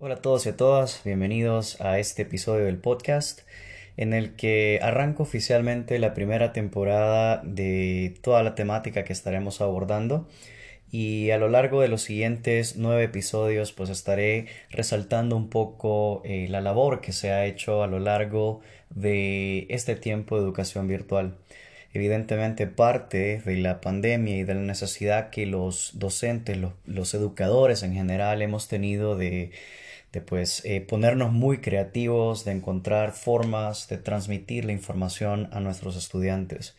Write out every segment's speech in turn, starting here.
Hola a todos y a todas, bienvenidos a este episodio del podcast en el que arranco oficialmente la primera temporada de toda la temática que estaremos abordando y a lo largo de los siguientes nueve episodios pues estaré resaltando un poco eh, la labor que se ha hecho a lo largo de este tiempo de educación virtual. Evidentemente parte de la pandemia y de la necesidad que los docentes, los, los educadores en general hemos tenido de de pues eh, ponernos muy creativos, de encontrar formas de transmitir la información a nuestros estudiantes.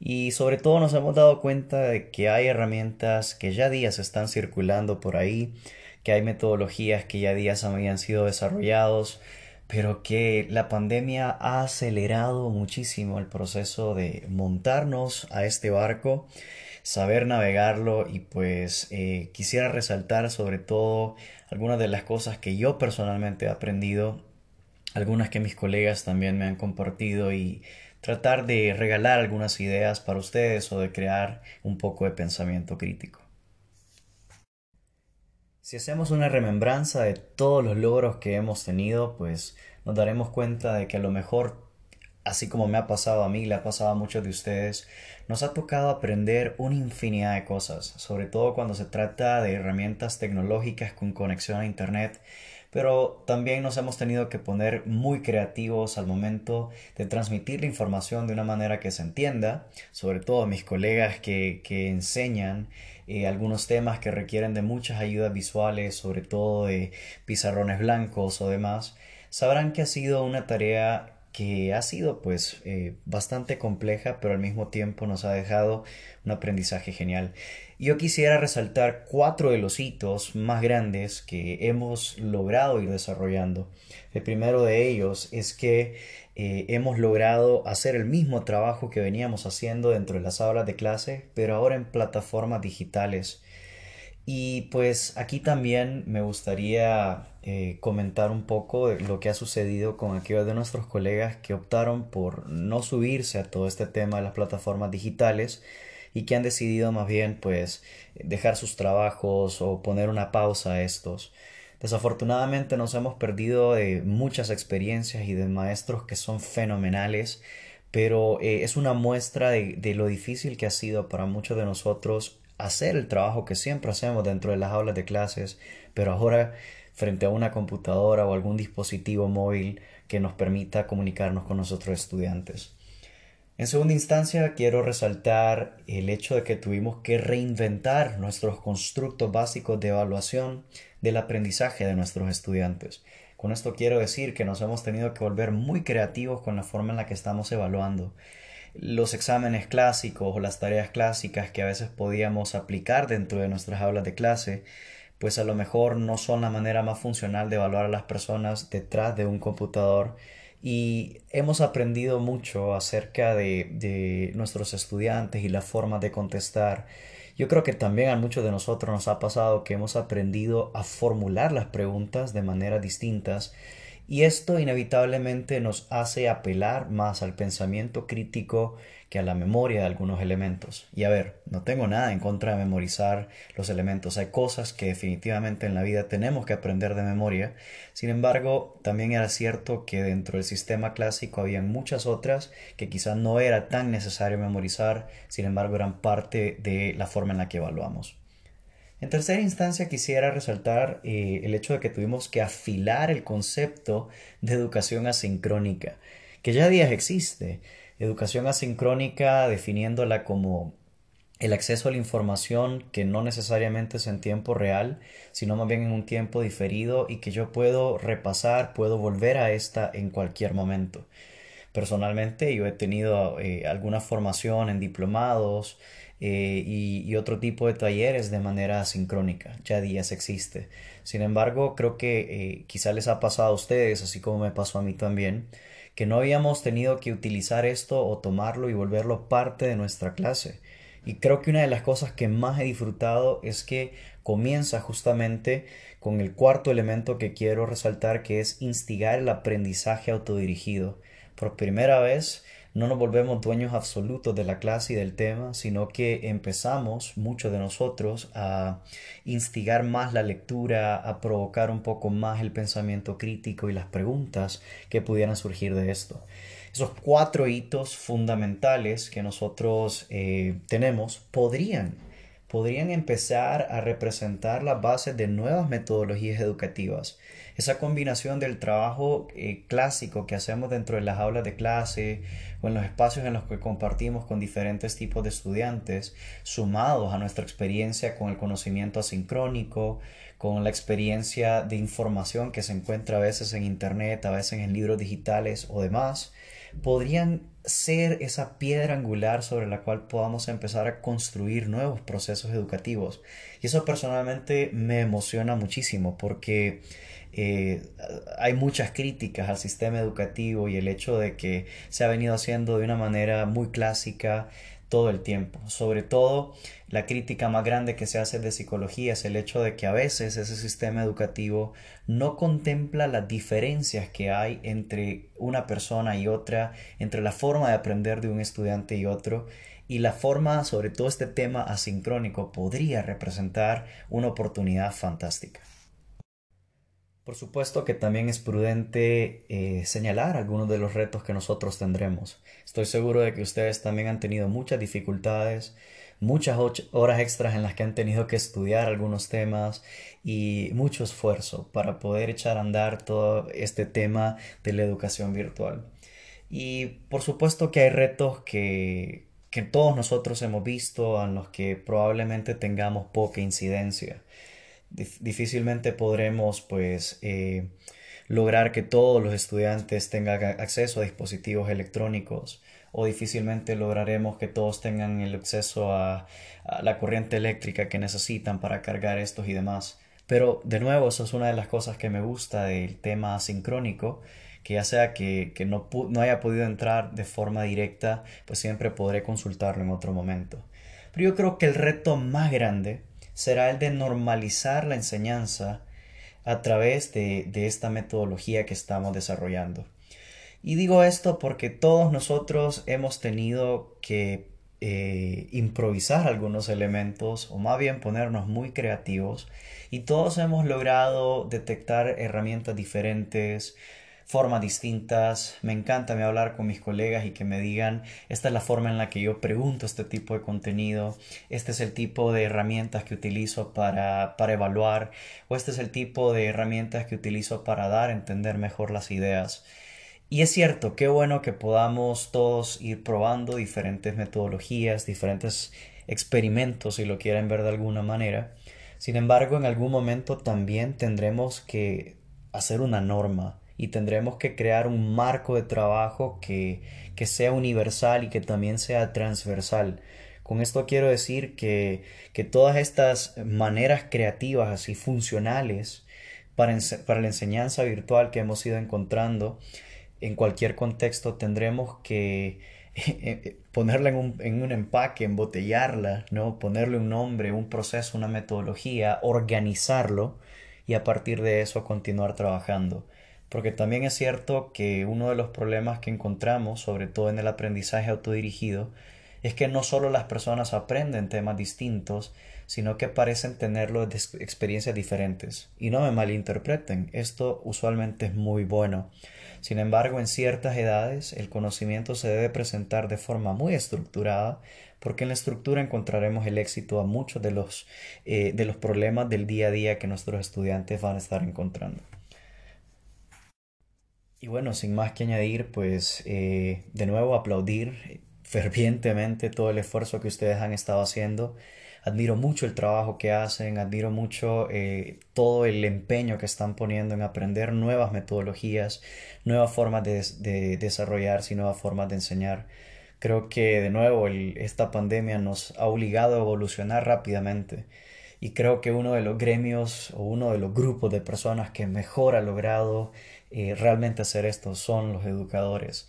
Y sobre todo nos hemos dado cuenta de que hay herramientas que ya días están circulando por ahí, que hay metodologías que ya días habían sido desarrollados, pero que la pandemia ha acelerado muchísimo el proceso de montarnos a este barco, saber navegarlo y pues eh, quisiera resaltar sobre todo algunas de las cosas que yo personalmente he aprendido, algunas que mis colegas también me han compartido y tratar de regalar algunas ideas para ustedes o de crear un poco de pensamiento crítico. Si hacemos una remembranza de todos los logros que hemos tenido, pues nos daremos cuenta de que a lo mejor, así como me ha pasado a mí, le ha pasado a muchos de ustedes, nos ha tocado aprender una infinidad de cosas, sobre todo cuando se trata de herramientas tecnológicas con conexión a Internet, pero también nos hemos tenido que poner muy creativos al momento de transmitir la información de una manera que se entienda, sobre todo mis colegas que, enseñan eh, algunos temas que requieren de muchas ayudas visuales, sobre todo de pizarrones blancos o demás, sabrán que ha sido una tarea que ha sido pues eh, bastante compleja, pero al mismo tiempo nos ha dejado un aprendizaje genial. Yo quisiera resaltar cuatro de los hitos más grandes que hemos logrado ir desarrollando. El primero de ellos es que eh, hemos logrado hacer el mismo trabajo que veníamos haciendo dentro de las aulas de clase, pero ahora en plataformas digitales. Y pues aquí también me gustaría eh, comentar un poco de lo que ha sucedido con aquellos de nuestros colegas que optaron por no subirse a todo este tema de las plataformas digitales y que han decidido más bien pues dejar sus trabajos o poner una pausa a estos. Desafortunadamente nos hemos perdido de muchas experiencias y de maestros que son fenomenales, pero eh, es una muestra de lo difícil que ha sido para muchos de nosotros hacer el trabajo que siempre hacemos dentro de las aulas de clases, pero ahora frente a una computadora o algún dispositivo móvil que nos permita comunicarnos con nuestros estudiantes. En segunda instancia, quiero resaltar el hecho de que tuvimos que reinventar nuestros constructos básicos de evaluación del aprendizaje de nuestros estudiantes. Con esto quiero decir que nos hemos tenido que volver muy creativos con la forma en la que estamos evaluando los exámenes clásicos o las tareas clásicas que a veces podíamos aplicar dentro de nuestras aulas de clase, pues a lo mejor no son la manera más funcional de evaluar a las personas detrás de un computador y hemos aprendido mucho acerca de, de nuestros estudiantes y la forma de contestar. Yo creo que también a muchos de nosotros nos ha pasado que hemos aprendido a formular las preguntas de maneras distintas y esto inevitablemente nos hace apelar más al pensamiento crítico que a la memoria de algunos elementos. Y a ver, no tengo nada en contra de memorizar los elementos. Hay cosas que definitivamente en la vida tenemos que aprender de memoria. Sin embargo, también era cierto que dentro del sistema clásico había muchas otras que quizás no era tan necesario memorizar, sin embargo eran parte de la forma en la que evaluamos. En tercera instancia quisiera resaltar eh, el hecho de que tuvimos que afilar el concepto de educación asincrónica, que ya días existe. Educación asincrónica definiéndola como el acceso a la información que no necesariamente es en tiempo real, sino más bien en un tiempo diferido y que yo puedo repasar, puedo volver a esta en cualquier momento. Personalmente yo he tenido eh, alguna formación en diplomados, eh, y, otro tipo de talleres de manera sincrónica. Ya días existe. Sin embargo, creo que eh, quizá les ha pasado a ustedes, así como me pasó a mí también, que no habíamos tenido que utilizar esto o tomarlo y volverlo parte de nuestra clase. Y creo que una de las cosas que más he disfrutado es que comienza justamente con el cuarto elemento que quiero resaltar, que es instigar el aprendizaje autodirigido. Por primera vez no nos volvemos dueños absolutos de la clase y del tema, sino que empezamos, muchos de nosotros, a instigar más la lectura, a provocar un poco más el pensamiento crítico y las preguntas que pudieran surgir de esto. Esos cuatro hitos fundamentales que nosotros eh, tenemos podrían podrían empezar a representar las bases de nuevas metodologías educativas. Esa combinación del trabajo eh, clásico que hacemos dentro de las aulas de clase o en los espacios en los que compartimos con diferentes tipos de estudiantes, sumados a nuestra experiencia con el conocimiento asincrónico, con la experiencia de información que se encuentra a veces en Internet, a veces en libros digitales o demás, podrían ser esa piedra angular sobre la cual podamos empezar a construir nuevos procesos educativos. Y eso personalmente me emociona muchísimo porque eh, hay muchas críticas al sistema educativo y el hecho de que se ha venido haciendo de una manera muy clásica todo el tiempo. Sobre todo, la crítica más grande que se hace de psicología es el hecho de que a veces ese sistema educativo no contempla las diferencias que hay entre una persona y otra, entre la forma de aprender de un estudiante y otro, y la forma, sobre todo este tema asincrónico, podría representar una oportunidad fantástica. Por supuesto que también es prudente eh, señalar algunos de los retos que nosotros tendremos. Estoy seguro de que ustedes también han tenido muchas dificultades, muchas horas extras en las que han tenido que estudiar algunos temas y mucho esfuerzo para poder echar a andar todo este tema de la educación virtual. Y por supuesto que hay retos que, que todos nosotros hemos visto en los que probablemente tengamos poca incidencia difícilmente podremos pues eh, lograr que todos los estudiantes tengan acceso a dispositivos electrónicos o difícilmente lograremos que todos tengan el acceso a, la corriente eléctrica que necesitan para cargar estos y demás. Pero de nuevo, eso es una de las cosas que me gusta del tema asincrónico, que ya sea que, que no, no haya podido entrar de forma directa, pues siempre podré consultarlo en otro momento. Pero yo creo que el reto más grande será el de normalizar la enseñanza a través de, esta metodología que estamos desarrollando. Y digo esto porque todos nosotros hemos tenido que eh, improvisar algunos elementos o más bien ponernos muy creativos y todos hemos logrado detectar herramientas diferentes, formas distintas. Me encanta me hablar con mis colegas y que me digan, esta es la forma en la que yo pregunto este tipo de contenido, este es el tipo de herramientas que utilizo para, para evaluar, o este es el tipo de herramientas que utilizo para dar a entender mejor las ideas. Y es cierto, qué bueno que podamos todos ir probando diferentes metodologías, diferentes experimentos, si lo quieren ver de alguna manera. Sin embargo, en algún momento también tendremos que hacer una norma y tendremos que crear un marco de trabajo que, que sea universal y que también sea transversal. Con esto quiero decir que, que todas estas maneras creativas y funcionales para, para, la enseñanza virtual que hemos ido encontrando en cualquier contexto tendremos que eh, eh, ponerla en un, en un, empaque, embotellarla, ¿no? ponerle un nombre, un proceso, una metodología, organizarlo y a partir de eso continuar trabajando. Porque también es cierto que uno de los problemas que encontramos, sobre todo en el aprendizaje autodirigido, es que no solo las personas aprenden temas distintos, sino que parecen tenerlo de experiencias diferentes. Y no me malinterpreten, esto usualmente es muy bueno. Sin embargo, en ciertas edades el conocimiento se debe presentar de forma muy estructurada, porque en la estructura encontraremos el éxito a muchos de los, eh, de los problemas del día a día que nuestros estudiantes van a estar encontrando. Y bueno, sin más que añadir, pues eh, de nuevo aplaudir fervientemente todo el esfuerzo que ustedes han estado haciendo. Admiro mucho el trabajo que hacen, admiro mucho eh, todo el empeño que están poniendo en aprender nuevas metodologías, nuevas formas de, de desarrollarse y nuevas formas de enseñar. Creo que de nuevo esta pandemia nos ha obligado a evolucionar rápidamente y creo que uno de los gremios o uno de los grupos de personas que mejor ha logrado eh, realmente hacer esto son los educadores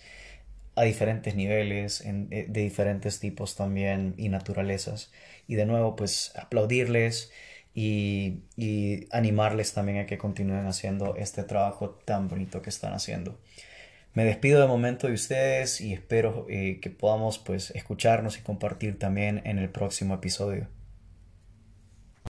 a diferentes niveles, eh, de diferentes tipos también y naturalezas. Y de nuevo, pues aplaudirles y, y animarles también a que continúen haciendo este trabajo tan bonito que están haciendo. Me despido de momento de ustedes y espero eh, que podamos pues escucharnos y compartir también en el próximo episodio.